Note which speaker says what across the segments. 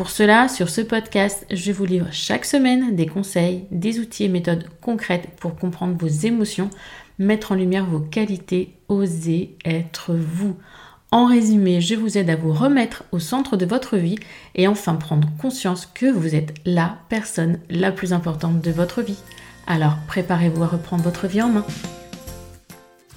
Speaker 1: Pour cela, sur ce podcast, je vous livre chaque semaine des conseils, des outils et méthodes concrètes pour comprendre vos émotions, mettre en lumière vos qualités, oser être vous. En résumé, je vous aide à vous remettre au centre de votre vie et enfin prendre conscience que vous êtes la personne la plus importante de votre vie. Alors préparez-vous à reprendre votre vie en main.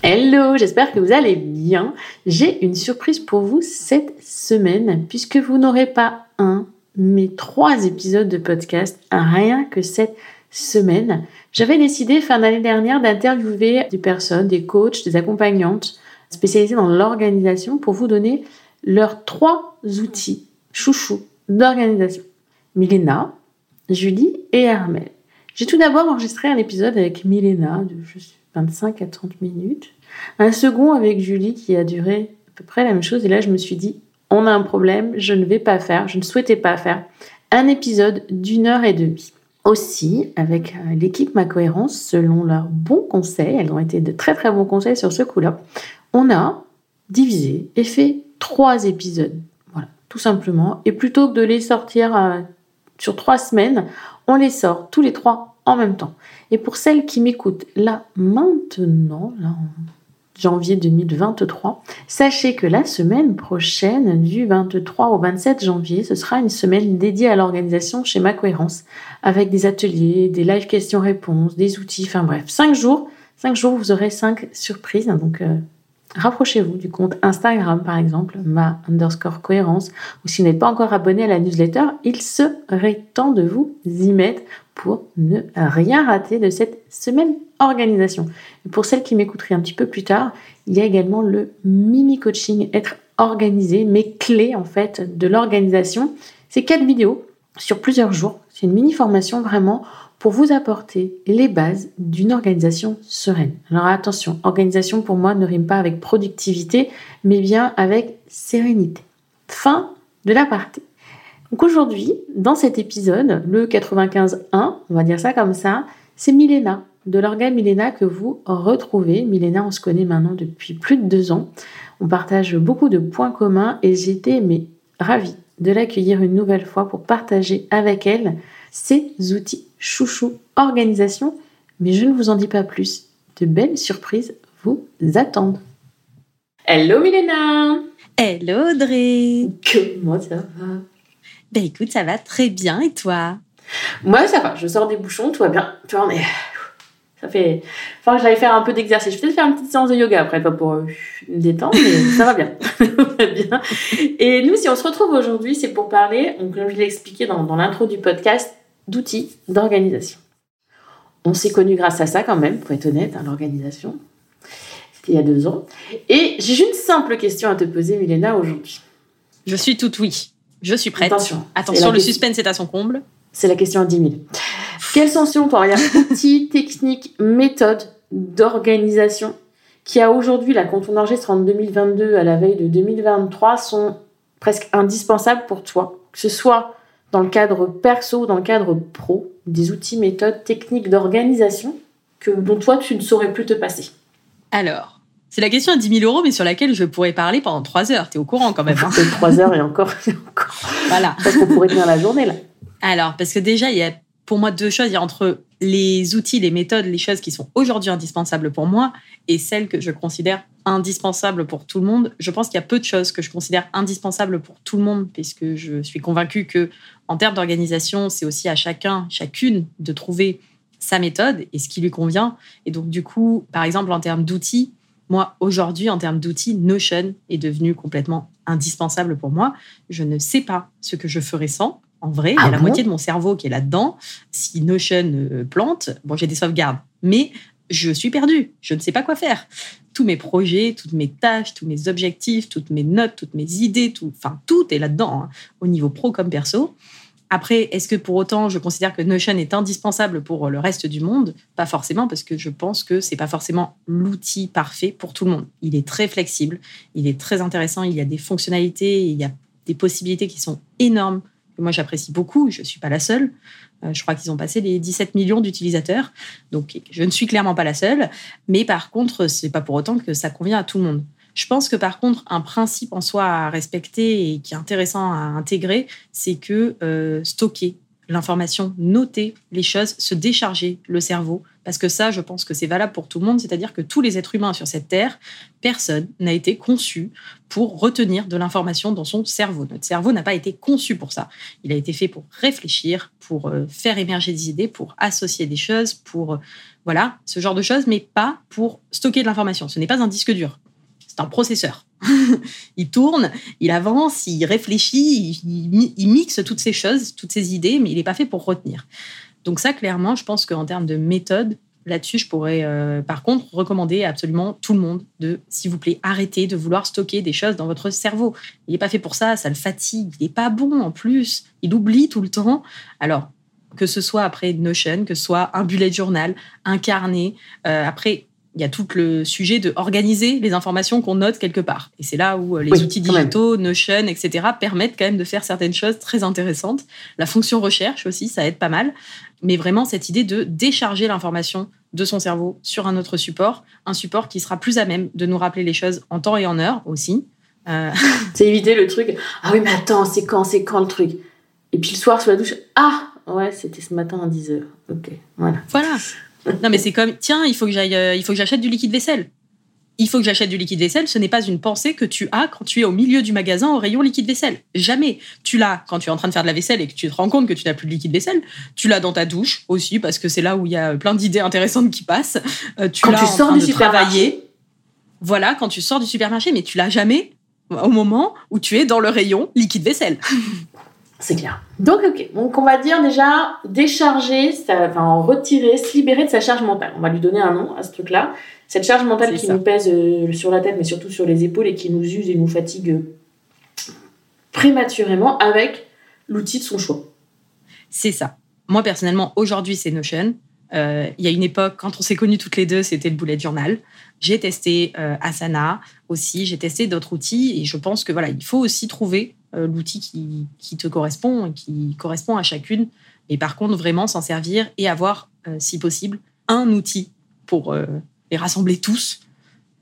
Speaker 1: Hello, j'espère que vous allez bien. J'ai une surprise pour vous cette semaine puisque vous n'aurez pas un, mais trois épisodes de podcast, rien que cette semaine. J'avais décidé fin d'année dernière d'interviewer des personnes, des coachs, des accompagnantes spécialisées dans l'organisation pour vous donner leurs trois outils chouchous d'organisation. Milena, Julie et Hermel. J'ai tout d'abord enregistré un épisode avec Milena de 25 à 30 minutes. Un second avec Julie qui a duré à peu près la même chose. Et là, je me suis dit, on a un problème, je ne vais pas faire, je ne souhaitais pas faire un épisode d'une heure et demie. Aussi, avec euh, l'équipe Ma Cohérence, selon leurs bons conseils, elles ont été de très très bons conseils sur ce coup-là, on a divisé et fait trois épisodes. Voilà, tout simplement. Et plutôt que de les sortir euh, sur trois semaines, on les sort tous les trois en même temps. Et pour celles qui m'écoutent là maintenant, là janvier 2023. Sachez que la semaine prochaine, du 23 au 27 janvier, ce sera une semaine dédiée à l'organisation chez Ma Cohérence, avec des ateliers, des live questions-réponses, des outils, enfin bref, cinq jours. Cinq jours, vous aurez cinq surprises. Donc, euh, rapprochez-vous du compte Instagram, par exemple, ma underscore cohérence, ou si vous n'êtes pas encore abonné à la newsletter, il serait temps de vous y mettre pour ne rien rater de cette semaine organisation. Et pour celles qui m'écouteraient un petit peu plus tard, il y a également le mini coaching être organisé, mes clés en fait de l'organisation. C'est quatre vidéos sur plusieurs jours. C'est une mini formation vraiment pour vous apporter les bases d'une organisation sereine. Alors attention, organisation pour moi ne rime pas avec productivité, mais bien avec sérénité. Fin de la partie. Donc aujourd'hui, dans cet épisode, le 95.1, on va dire ça comme ça, c'est Milena, de l'organe Milena que vous retrouvez. Milena, on se connaît maintenant depuis plus de deux ans. On partage beaucoup de points communs et j'étais mais ravie de l'accueillir une nouvelle fois pour partager avec elle ses outils chouchou organisation, mais je ne vous en dis pas plus. De belles surprises vous attendent. Hello Milena
Speaker 2: Hello Audrey
Speaker 1: Comment ça va?
Speaker 2: Ben écoute, ça va très bien et toi?
Speaker 1: Moi ça va, je sors des bouchons, tout va bien. Tu vois, on est... Ça fait... Enfin, j'allais faire un peu d'exercice. Je vais peut-être faire une petite séance de yoga après, pas pour euh, me détendre, mais ça va bien. bien. Et nous, si on se retrouve aujourd'hui, c'est pour parler, donc, comme je l'ai expliqué dans, dans l'intro du podcast, d'outils d'organisation. On s'est connus grâce à ça quand même, pour être honnête, hein, l'organisation. C'était il y a deux ans. Et j'ai une simple question à te poser, Milena, aujourd'hui.
Speaker 2: Je suis toute oui. Je suis prête.
Speaker 1: Attention.
Speaker 2: Attention, le suspense est à son comble.
Speaker 1: C'est la question à 10 000. Quels sont, selon toi, outils, techniques, méthodes d'organisation qui, a aujourd'hui, là, quand on enregistre en 2022 à la veille de 2023, sont presque indispensables pour toi? Que ce soit dans le cadre perso, dans le cadre pro, des outils, méthodes, techniques d'organisation que, dont toi, tu ne saurais plus te passer
Speaker 2: Alors, c'est la question à 10 000 euros, mais sur laquelle je pourrais parler pendant 3 heures. Tu es au courant quand même. Hein
Speaker 1: 3 heures et encore, et encore.
Speaker 2: Voilà.
Speaker 1: Parce qu'on pourrait tenir la journée, là.
Speaker 2: Alors, parce que déjà, il y a pour moi deux choses. Il y a entre les outils, les méthodes, les choses qui sont aujourd'hui indispensables pour moi et celles que je considère indispensables pour tout le monde. Je pense qu'il y a peu de choses que je considère indispensables pour tout le monde, puisque je suis convaincue que en termes d'organisation, c'est aussi à chacun, chacune de trouver sa méthode et ce qui lui convient. Et donc, du coup, par exemple, en termes d'outils, Moi, aujourd'hui, en termes d'outils, Notion est devenu complètement indispensable pour moi. Je ne sais pas ce que je ferais sans. En vrai, il y a
Speaker 1: Ah
Speaker 2: la moitié de mon cerveau qui est là-dedans. Si Notion euh, plante, bon, j'ai des sauvegardes, mais je suis perdue. Je ne sais pas quoi faire. Tous mes projets, toutes mes tâches, tous mes objectifs, toutes mes notes, toutes mes idées, tout, enfin, tout est là-dedans, hein, au niveau pro comme perso. Après, est-ce que pour autant je considère que Notion est indispensable pour le reste du monde? Pas forcément, parce que je pense que c'est pas forcément l'outil parfait pour tout le monde. Il est très flexible, il est très intéressant, il y a des fonctionnalités, il y a des possibilités qui sont énormes moi j'apprécie beaucoup. Je suis pas la seule. Euh, je crois qu'ils ont passé les 17 millions d'utilisateurs, donc je ne suis clairement pas la seule. Mais par contre, c'est pas pour autant que ça convient à tout le monde. Je pense que par contre, un principe en soi à respecter et qui est intéressant à intégrer, c'est que euh, stocker l'information, noter les choses, se décharger le cerveau. Parce que ça, je pense que c'est valable pour tout le monde. C'est-à-dire que tous les êtres humains sur cette Terre, personne n'a été conçu pour retenir de l'information dans son cerveau. Notre cerveau n'a pas été conçu pour ça. Il a été fait pour réfléchir, pour euh, faire émerger des idées, pour associer des choses, pour... euh, voilà, ce genre de choses, mais pas pour stocker de l'information. Ce n'est pas un disque dur. C'est un processeur. il tourne, il avance, il réfléchit, il, mixe toutes ces choses, toutes ces idées, mais il n'est pas fait pour retenir. Donc ça, clairement, je pense qu'en termes de méthode, là-dessus, je pourrais, euh, par contre, recommander absolument tout le monde de, s'il vous plaît, arrêter de vouloir stocker des choses dans votre cerveau. Il n'est pas fait pour ça, ça le fatigue, il n'est pas bon en plus, il oublie tout le temps. Alors, que ce soit après Notion, que ce soit un bullet journal, un carnet, euh, après, il y a tout le sujet de organiser les informations qu'on note quelque part. Et c'est là où euh, les
Speaker 1: Oui,
Speaker 2: outils digitaux, Notion, etc., permettent quand même de faire certaines choses très intéressantes. La fonction recherche aussi, ça aide pas mal. Mais vraiment, cette idée de décharger l'information de son cerveau sur un autre support, un support qui sera plus à même de nous rappeler les choses en temps et en heure aussi. Euh,
Speaker 1: C'est éviter le truc. Ah oui, mais attends, c'est quand, c'est quand le truc? Et puis le soir sous la douche. Ah ouais, c'était ce matin à 10h. Ok, voilà.
Speaker 2: Voilà. Non, mais c'est comme, tiens, il faut que j'aille, euh, il faut que j'achète du liquide vaisselle. Il faut que j'achète du liquide vaisselle. Ce n'est pas une pensée que tu as quand tu es au milieu du magasin au rayon liquide vaisselle. Jamais. Tu l'as quand tu es en train de faire de la vaisselle et que tu te rends compte que tu n'as plus de liquide vaisselle. Tu l'as dans ta douche aussi parce que c'est là où il y a plein d'idées intéressantes qui passent. Euh, tu
Speaker 1: Quand
Speaker 2: l'as
Speaker 1: tu
Speaker 2: en
Speaker 1: sors
Speaker 2: train
Speaker 1: du
Speaker 2: de
Speaker 1: supermarché.
Speaker 2: travailler. Voilà, quand tu sors du supermarché, mais tu l'as jamais au moment où tu es dans le rayon liquide vaisselle.
Speaker 1: C'est clair. Donc, ok. Donc, on va dire déjà décharger, sa- enfin, en retirer, se libérer de sa charge mentale. On va lui donner un nom à ce truc-là. Cette charge mentale qui
Speaker 2: ça.
Speaker 1: nous pèse euh, sur la tête, mais surtout sur les épaules et qui nous use et nous fatigue prématurément avec l'outil de son choix.
Speaker 2: C'est ça. Moi, personnellement, aujourd'hui, c'est Notion. Euh, il y a une époque, quand on s'est connus toutes les deux, c'était le bullet journal. J'ai testé euh, Asana aussi, j'ai testé d'autres outils et je pense que voilà, il faut aussi trouver l'outil qui, qui te correspond et qui correspond à chacune. Et par contre, vraiment s'en servir et avoir, euh, si possible, un outil pour euh, les rassembler tous.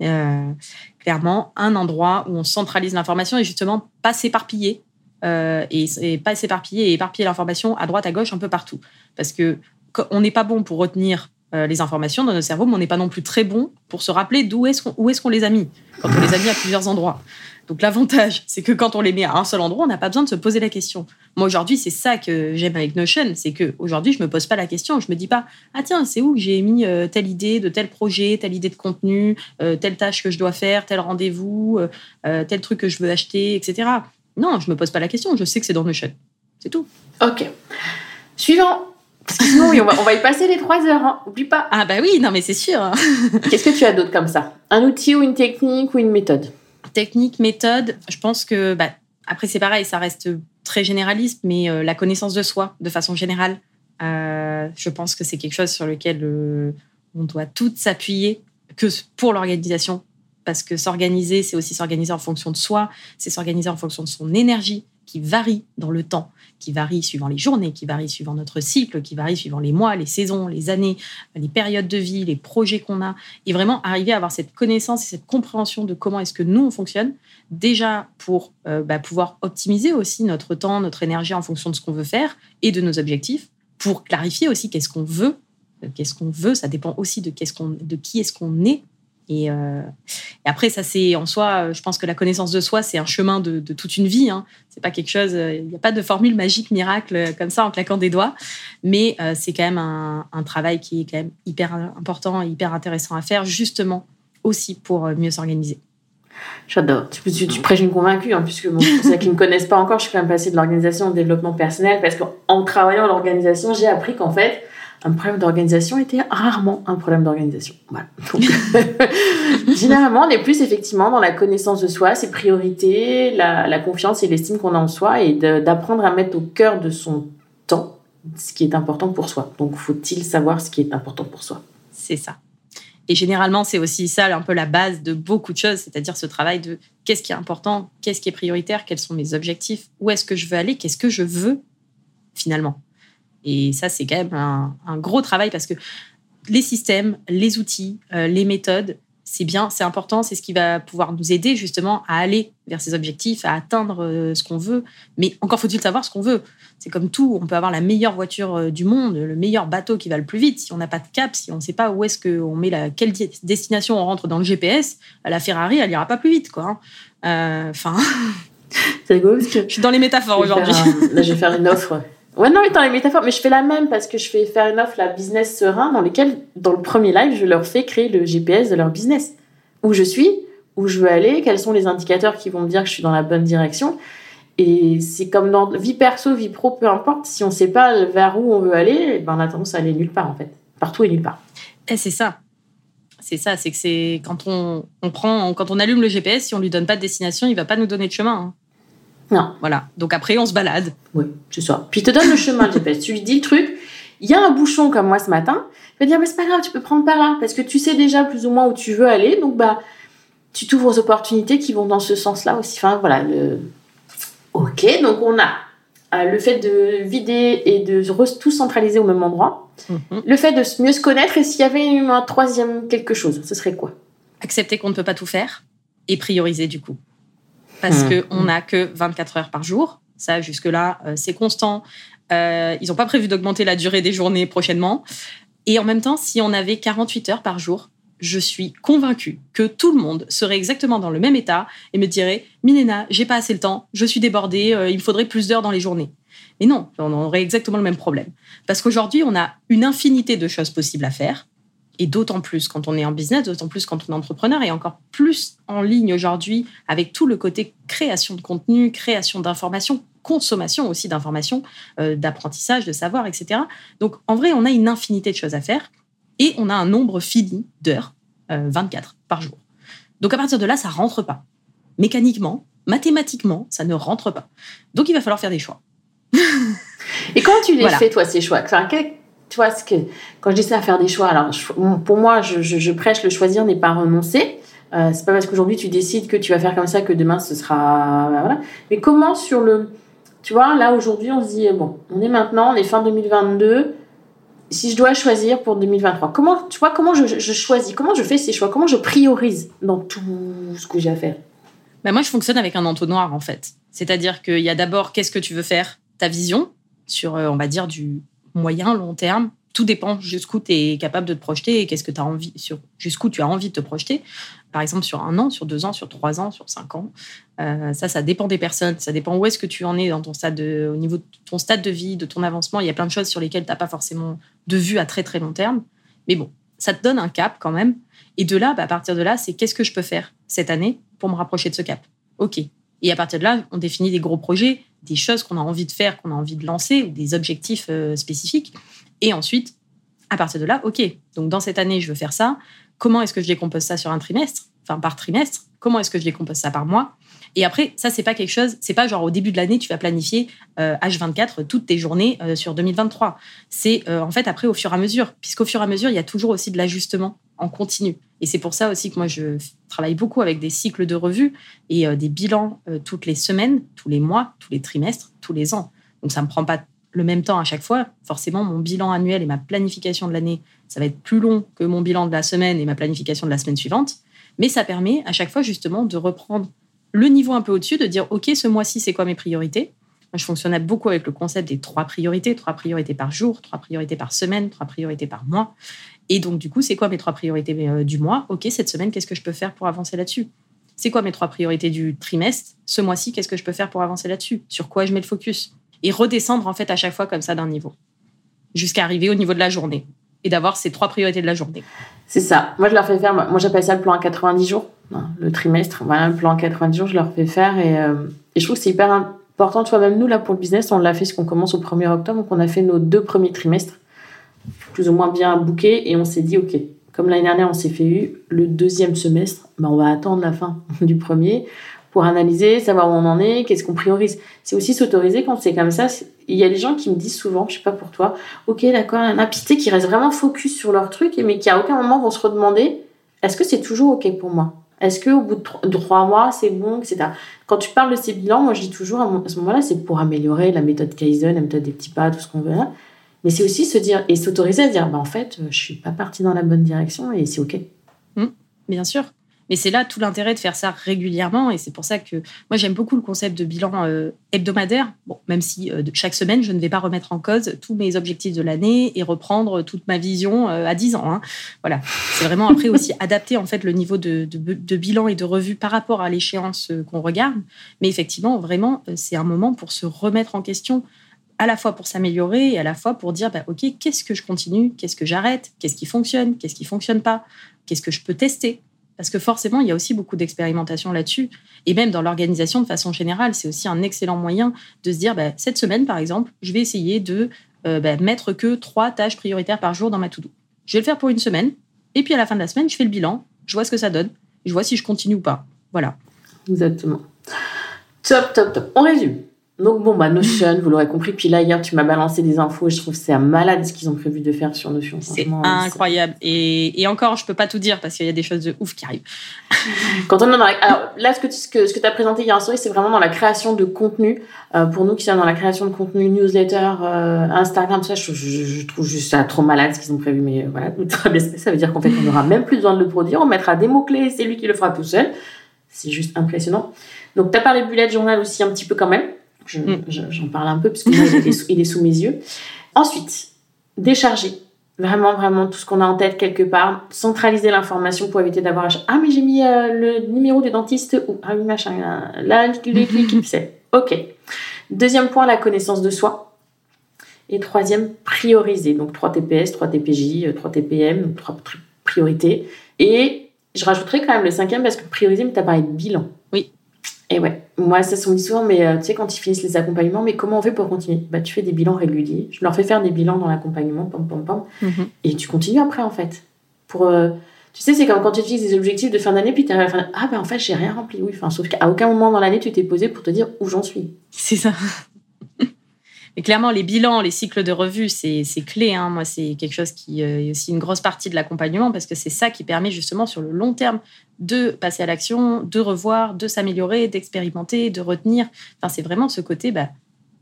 Speaker 2: Euh, clairement, un endroit où on centralise l'information et justement pas s'éparpiller euh, et, pas s'éparpiller et éparpiller l'information à droite, à gauche, un peu partout. Parce que on n'est pas bon pour retenir euh, les informations dans notre cerveau, mais on n'est pas non plus très bon pour se rappeler d'où est-ce qu'on est-ce qu'on les a mis quand on les a mis à plusieurs endroits. Donc l'avantage, c'est que quand on les met à un seul endroit, on n'a pas besoin de se poser la question. Moi aujourd'hui, c'est ça que j'aime avec Notion, c'est que aujourd'hui, je me pose pas la question, je me dis pas ah tiens, c'est où que j'ai mis euh, telle idée de tel projet, telle idée de contenu, euh, telle tâche que je dois faire, tel rendez-vous, euh, tel truc que je veux acheter, etc. Non, je me pose pas la question, je sais que c'est dans Notion. C'est tout.
Speaker 1: Ok. Suivant. Parce que sinon, oui, on va, on va y passer les trois heures. Hein. Oublie pas.
Speaker 2: Ah bah oui, non mais c'est sûr. hein.
Speaker 1: Qu'est-ce que tu as d'autre comme ça? Un outil ou une technique ou une méthode?
Speaker 2: Technique, méthode, je pense que bah, après c'est pareil, ça reste très généraliste, mais euh, la connaissance de soi, de façon générale, euh, je pense que c'est quelque chose sur lequel euh, on doit toutes s'appuyer, que pour l'organisation, parce que s'organiser, c'est aussi s'organiser en fonction de soi, c'est s'organiser en fonction de son énergie qui varie dans le temps, qui varie suivant les journées, qui varie suivant notre cycle, qui varie suivant les mois, les saisons, les années, les périodes de vie, les projets qu'on a, et vraiment arriver à avoir cette connaissance et cette compréhension de comment est-ce que nous on fonctionne, déjà pour euh, bah, pouvoir optimiser aussi notre temps, notre énergie en fonction de ce qu'on veut faire et de nos objectifs, pour clarifier aussi qu'est-ce qu'on veut, Euh, qu'est-ce qu'on veut, ça dépend aussi de, qu'est-ce de qui est-ce qu'on est. Et, euh, et après, ça c'est en soi, euh, je pense que la connaissance de soi, c'est un chemin de, toute une vie. Hein. C'est pas quelque chose, euh, il n'y a pas de formule magique, miracle euh, comme ça en claquant des doigts. Mais euh, c'est quand même un, travail qui est quand même hyper important hyper intéressant à faire, justement aussi pour euh, mieux s'organiser.
Speaker 1: J'adore. Tu, tu, tu, prêches une convaincue, hein, puisque pour ceux qui ne me connaissent pas encore, je suis quand même passée de l'organisation au développement personnel, parce qu'en travaillant l'organisation, j'ai appris qu'en fait, un problème d'organisation était rarement un problème d'organisation. Généralement, on est plus effectivement dans la connaissance de soi, ses priorités, la, la confiance et l'estime qu'on a en soi, et d'apprendre à mettre au cœur de son temps ce qui est important pour soi. Donc, faut-il savoir ce qui est important pour soi?
Speaker 2: C'est ça. Et généralement, c'est aussi ça un peu la base de beaucoup de choses, c'est-à-dire ce travail de qu'est-ce qui est important, qu'est-ce qui est prioritaire, quels sont mes objectifs, où est-ce que je veux aller, qu'est-ce que je veux finalement. Et ça, c'est quand même un, gros travail parce que les systèmes, les outils, euh, les méthodes, c'est bien, c'est important, c'est ce qui va pouvoir nous aider justement à aller vers ces objectifs, à atteindre euh, ce qu'on veut. Mais encore faut-il savoir ce qu'on veut. C'est comme tout, on peut avoir la meilleure voiture euh, du monde, le meilleur bateau qui va le plus vite. Si on n'a pas de cap, si on ne sait pas où est-ce qu'on met la quelle destination on rentre dans le GPS, la Ferrari, elle ira pas plus vite, quoi. Hein. Enfin.
Speaker 1: c'est rigolo parce que
Speaker 2: je suis dans les métaphores aujourd'hui.
Speaker 1: Là, je vais faire une offre Ouais, non, mais dans les métaphores, mais je fais la même parce que je fais faire une offre, la business serein, dans lequel, dans le premier live, je leur fais créer le GPS de leur business. Où je suis, où je veux aller, quels sont les indicateurs qui vont me dire que je suis dans la bonne direction. Et c'est comme dans vie perso, vie pro, peu importe, si on ne sait pas vers où on veut aller, ben on a tendance à aller nulle part en fait. Partout et nulle part.
Speaker 2: Et c'est ça. C'est ça, c'est que c'est quand on, on, prend, quand on allume le GPS, si on lui donne pas de destination, il va pas nous donner de chemin. Hein.
Speaker 1: Non.
Speaker 2: Voilà. Donc après, on se balade.
Speaker 1: Oui, c'est ça. Puis il te donne le chemin, le GPS. Tu lui dis le truc. Il y a un bouchon comme moi ce matin. Il va dire, mais c'est pas grave, tu peux prendre par là. Parce que tu sais déjà plus ou moins où tu veux aller. Donc, bah, tu t'ouvres aux opportunités qui vont dans ce sens-là aussi. Enfin, voilà. Ok, donc on a euh, le fait de vider et de tout centraliser au même endroit. Mhm. Le fait de mieux se connaître. Et s'il y avait un troisième quelque chose, ce serait quoi?
Speaker 2: Accepter qu'on ne peut pas tout faire et prioriser du coup parce mmh. qu'on n'a que 24 heures par jour. Ça, jusque-là, euh, c'est constant. Euh, ils n'ont pas prévu d'augmenter la durée des journées prochainement. Et en même temps, si on avait 48 heures par jour, je suis convaincue que tout le monde serait exactement dans le même état et me dirait Milena, j'ai pas assez le temps, je suis débordée, euh, il me faudrait plus d'heures dans les journées. Mais non, on aurait exactement le même problème. Parce qu'aujourd'hui, on a une infinité de choses possibles à faire. Et d'autant plus quand on est en business, d'autant plus quand on est entrepreneur, et encore plus en ligne aujourd'hui avec tout le côté création de contenu, création d'informations, consommation aussi d'informations, euh, d'apprentissage, de savoir, etc. Donc en vrai, on a une infinité de choses à faire et on a un nombre fini d'heures, 24 euh, par jour. Donc à partir de là, ça rentre pas. Mécaniquement, mathématiquement, ça ne rentre pas. Donc il va falloir faire des choix.
Speaker 1: et quand tu les fais, toi, ces choix, enfin, tu vois, ce que, quand je dis ça faire des choix, alors pour moi, je, prêche le choisir n'est pas renoncer. Euh, c'est pas parce qu'aujourd'hui tu décides que tu vas faire comme ça que demain ce sera. Bah, voilà. Mais comment sur le. Tu vois, là aujourd'hui, on se dit, bon, on est maintenant, on est fin 2022. Si je dois choisir pour 2023, comment, tu vois, comment je, choisis, comment je fais ces choix, comment je priorise dans tout ce que j'ai à faire?
Speaker 2: Ben Moi, je fonctionne avec un entonnoir en fait. C'est-à-dire qu'il y a d'abord qu'est-ce que tu veux faire, ta vision sur, euh, on va dire, du moyen, long terme. Tout dépend jusqu'où tu es capable de te projeter et qu'est-ce que tu envie, sur jusqu'où tu as envie de te projeter. Par exemple, sur un an, sur deux ans, sur trois ans, sur cinq ans. Euh, ça, ça dépend des personnes. Ça dépend où est-ce que tu en es dans ton stade au niveau de ton stade de vie, de ton avancement. Il y a plein de choses sur lesquelles tu n'as pas forcément de vue à très très long terme. Mais bon, ça te donne un cap quand même. Et de là, bah, à partir de là, c'est qu'est-ce que je peux faire cette année pour me rapprocher de ce cap? OK. Et à partir de là, on définit des gros projets, des choses qu'on a envie de faire, qu'on a envie de lancer, ou des objectifs euh, spécifiques. Et ensuite, à partir de là, OK, donc dans cette année, je veux faire ça. Comment est-ce que je décompose ça sur un trimestre? Enfin, par trimestre. Comment est-ce que je décompose ça par mois? Et après, ça, c'est pas quelque chose, c'est pas genre au début de l'année, tu vas planifier H24 euh, toutes tes journées euh, sur 2023. C'est en fait après au fur et à mesure, puisqu'au fur et à mesure, il y a toujours aussi de l'ajustement en continu. Et c'est pour ça aussi que moi, je travaille beaucoup avec des cycles de revues et euh, des bilans euh, toutes les semaines, tous les mois, tous les trimestres, tous les ans. Donc, ça ne me prend pas le même temps à chaque fois. Forcément, mon bilan annuel et ma planification de l'année, ça va être plus long que mon bilan de la semaine et ma planification de la semaine suivante. Mais ça permet à chaque fois justement de reprendre le niveau un peu au-dessus, de dire, OK, ce mois-ci, c'est quoi mes priorités? Moi, je fonctionnais beaucoup avec le concept des trois priorités, trois priorités par jour, trois priorités par semaine, trois priorités par mois. Et donc, du coup, c'est quoi mes trois priorités euh, du mois? Ok, cette semaine, qu'est-ce que je peux faire pour avancer là-dessus? C'est quoi mes trois priorités du trimestre? Ce mois-ci, qu'est-ce que je peux faire pour avancer là-dessus? Sur quoi je mets le focus? Et redescendre, en fait, à chaque fois comme ça d'un niveau, jusqu'à arriver au niveau de la journée et d'avoir ces trois priorités de la journée.
Speaker 1: C'est ça. Moi, je leur fais faire. Moi, j'appelle ça le plan à 90 jours. Le trimestre. Voilà, le plan à 90 jours, je leur fais faire. Et, euh, et je trouve que c'est hyper important. Tu vois, même nous, là, pour le business, on l'a fait, ce qu'on commence au 1er octobre. Donc, on a fait nos deux premiers trimestres, plus ou moins bien bookés. Et on s'est dit, OK, comme l'année dernière, on s'est fait eu, le deuxième semestre, ben, on va attendre la fin du premier pour analyser, savoir où on en est, qu'est-ce qu'on priorise. C'est aussi s'autoriser quand c'est comme ça. Il y a des gens qui me disent souvent, je sais pas pour toi, ok d'accord, un apité qui reste vraiment focus sur leur truc, mais qui à aucun moment vont se redemander, est-ce que c'est toujours ok pour moi? Est-ce que au bout de trois mois c'est bon, etc. Quand tu parles de ces bilans, moi je dis toujours à ce moment-là, c'est pour améliorer la méthode Kaizen, la méthode des petits pas, tout ce qu'on veut là. Mais c'est aussi se dire et s'autoriser à dire, bah en fait, je suis pas partie dans la bonne direction et c'est ok.
Speaker 2: Mmh, bien sûr. Mais c'est là tout l'intérêt de faire ça régulièrement. Et c'est pour ça que moi, j'aime beaucoup le concept de bilan euh, hebdomadaire. Bon, même si euh, chaque semaine, je ne vais pas remettre en cause tous mes objectifs de l'année et reprendre toute ma vision euh, à 10 ans. Hein. Voilà. C'est vraiment après aussi adapter en fait le niveau de, bilan et de revue par rapport à l'échéance qu'on regarde. Mais effectivement, vraiment, c'est un moment pour se remettre en question à la fois pour s'améliorer et à la fois pour dire bah, ok qu'est-ce que je continue? Qu'est-ce que j'arrête? Qu'est-ce qui fonctionne? Qu'est-ce qui fonctionne pas? Qu'est-ce que je peux tester? Parce que forcément, il y a aussi beaucoup d'expérimentation là-dessus. Et même dans l'organisation de façon générale, c'est aussi un excellent moyen de se dire, bah, cette semaine, par exemple, je vais essayer de euh, bah, mettre que trois tâches prioritaires par jour dans ma to-do. Je vais le faire pour une semaine. Et puis à la fin de la semaine, je fais le bilan, je vois ce que ça donne, je vois si je continue ou pas. Voilà.
Speaker 1: Exactement. Top, top, top. On résume. Donc bon, bah Notion, vous l'aurez compris. Puis là, hier, tu m'as balancé des infos et je trouve que c'est un malade ce qu'ils ont prévu de faire sur Notion.
Speaker 2: C'est incroyable. Et, et, encore, je peux pas tout dire parce qu'il y a des choses de ouf qui arrivent.
Speaker 1: Quand on est dans la... Alors là, ce que tu ce que, ce que as présenté hier story, c'est vraiment dans la création de contenu. Euh, pour nous qui sommes dans la création de contenu, newsletter, euh, Instagram, ça, je, je, trouve juste ça trop malade ce qu'ils ont prévu. Mais euh, voilà, ça veut dire qu'en fait, on n'aura même plus besoin de le produire. On mettra des mots-clés, c'est lui qui le fera tout seul. C'est juste impressionnant. Donc, tu as parlé bullet journal aussi un petit peu quand même. Mm. J'en parle un peu parce que il, est sous, mes yeux. Ensuite, décharger vraiment, vraiment tout ce qu'on a en tête quelque part. Centraliser l'information pour éviter d'avoir Ah, mais j'ai mis euh, le numéro du dentiste ou Ah oui, machin. Là, l'équipe c'est OK. Deuxième point, la connaissance de soi. Et troisième, prioriser. Donc 3 TPS, 3 TPJ, 3 TPM, 3 priorités. Et je rajouterai quand même le cinquième parce que prioriser, parlé de bilan.
Speaker 2: Oui.
Speaker 1: Et ouais, moi, ça me dit souvent, mais euh, tu sais, quand ils finissent les accompagnements, mais comment on fait pour continuer? Bah, tu fais des bilans réguliers. Je leur fais faire des bilans dans l'accompagnement, pom, pom, pom. Mhm. Et tu continues après, en fait. Pour, euh, tu sais, c'est comme quand tu utilises des objectifs de fin d'année, puis tu arrives à la fin, ah, ben en fait, j'ai rien rempli. Oui, enfin, sauf qu'à aucun moment dans l'année, tu t'es posé pour te dire où j'en suis.
Speaker 2: C'est ça. Mais clairement, les bilans, les cycles de revue, c'est clé. Hein. Moi, c'est quelque chose qui euh, est aussi une grosse partie de l'accompagnement parce que c'est ça qui permet justement sur le long terme de passer à l'action, de revoir, de s'améliorer, d'expérimenter, de retenir. Enfin, c'est vraiment ce côté, bah,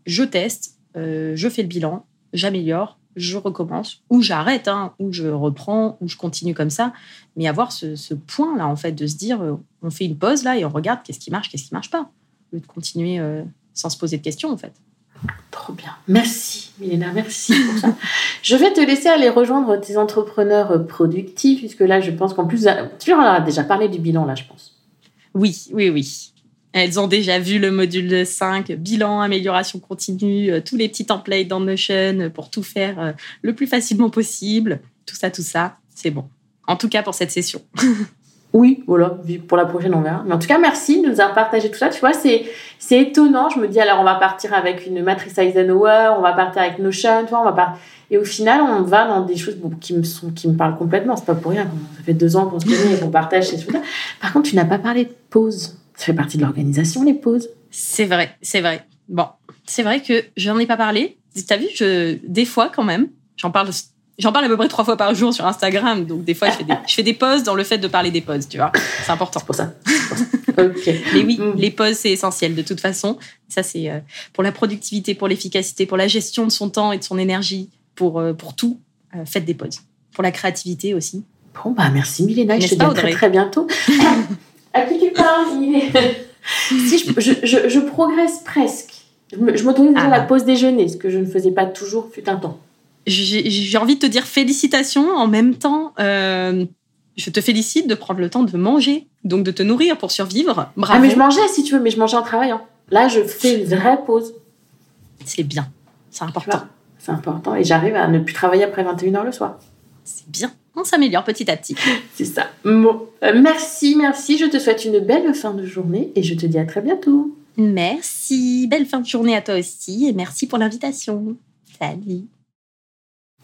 Speaker 2: je teste, euh, je fais le bilan, j'améliore, je recommence, ou j'arrête, hein, ou je reprends, ou je continue comme ça. Mais avoir ce, point-là, en fait, de se dire, euh, on fait une pause là et on regarde qu'est-ce qui marche, qu'est-ce qui marche pas, au lieu de continuer sans se poser de questions, en fait.
Speaker 1: Trop bien. Merci, Milena, merci pour ça. je vais te laisser aller rejoindre tes entrepreneurs productifs, puisque là, je pense qu'en plus, tu leur as déjà parlé du bilan, là, je pense.
Speaker 2: Oui, oui, oui. Elles ont déjà vu le module de 5, bilan, amélioration continue, euh, tous les petits templates dans Notion pour tout faire euh, le plus facilement possible. Tout ça, tout ça, c'est bon. En tout cas pour cette session.
Speaker 1: Oui, voilà, pour la prochaine, on verra. Mais en tout cas, merci de nous avoir partagé tout ça. Tu vois, c'est, c'est étonnant. Je me dis, alors, on va partir avec une matrice Eisenhower, on va partir avec Notion, tu vois, on va pas. Et au final, on va dans des choses qui me, sont, qui me parlent complètement. C'est pas pour rien. Ça fait deux ans qu'on se connaît et qu'on partage ces choses-là. Par contre, tu n'as pas parlé de pause. Ça fait partie de l'organisation, les pauses.
Speaker 2: C'est vrai, c'est vrai. Bon, c'est vrai que j'en ai pas parlé. T'as vu, je, des fois, quand même, j'en parle J'en parle à peu près trois fois par jour sur Instagram, donc des fois je fais des, je fais des posts dans le fait de parler des posts, tu vois. C'est important.
Speaker 1: pour ça.
Speaker 2: Mais oui, mm. les posts c'est essentiel de toute façon. Ça c'est euh, pour la productivité, pour l'efficacité, pour la gestion de son temps et de son énergie, pour euh, pour tout. Euh, faites des posts. Pour la créativité aussi.
Speaker 1: Bon bah merci Milena, je te dis à très très bientôt. à qui tu parles Si je, je, je, progresse presque. Je m'autorise à ah. la pause déjeuner, ce que je ne faisais pas toujours fut un temps
Speaker 2: j'ai envie de te dire félicitations. En même temps, euh, je te félicite de prendre le temps de manger, donc de te nourrir pour survivre. Bravo.
Speaker 1: Ah, mais je mangeais si tu veux, mais je mangeais en travaillant. Là, je fais une vraie pause.
Speaker 2: C'est bien. C'est important.
Speaker 1: C'est important. Et j'arrive à ne plus travailler après 21h le soir.
Speaker 2: C'est bien. on s'améliore petit à petit.
Speaker 1: C'est ça. Bon, euh, merci, merci. Je te souhaite une belle fin de journée et je te dis à très bientôt.
Speaker 2: Merci. Belle fin de journée à toi aussi et merci pour l'invitation. Salut.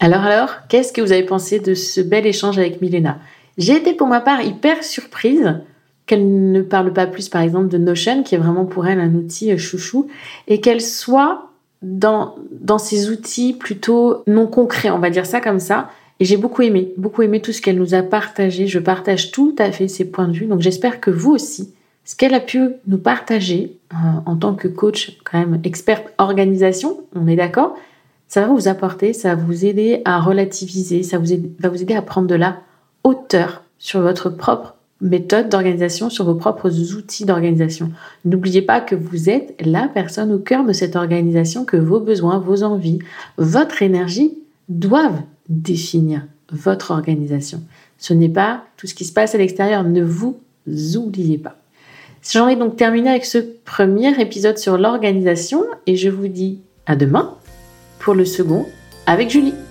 Speaker 1: Alors, alors, qu'est-ce que vous avez pensé de ce bel échange avec Milena? J'ai été pour ma part hyper surprise qu'elle ne parle pas plus, par exemple, de Notion, qui est vraiment pour elle un outil euh, chouchou, et qu'elle soit dans, dans ces outils plutôt non concrets, on va dire ça comme ça. Et j'ai beaucoup aimé, beaucoup aimé tout ce qu'elle nous a partagé. Je partage tout à fait ses points de vue. Donc j'espère que vous aussi, ce qu'elle a pu nous partager euh, en tant que coach, quand même experte organisation, on est d'accord, ça va vous apporter, ça va vous aider à relativiser, ça vous va vous aider à prendre de la hauteur sur votre propre méthode d'organisation, sur vos propres outils d'organisation. N'oubliez pas que vous êtes la personne au cœur de cette organisation, que vos besoins, vos envies, votre énergie doivent définir votre organisation. Ce n'est pas tout ce qui se passe à l'extérieur, ne vous oubliez pas. J'en ai donc terminé avec ce premier épisode sur l'organisation et je vous dis à demain pour le second avec Julie.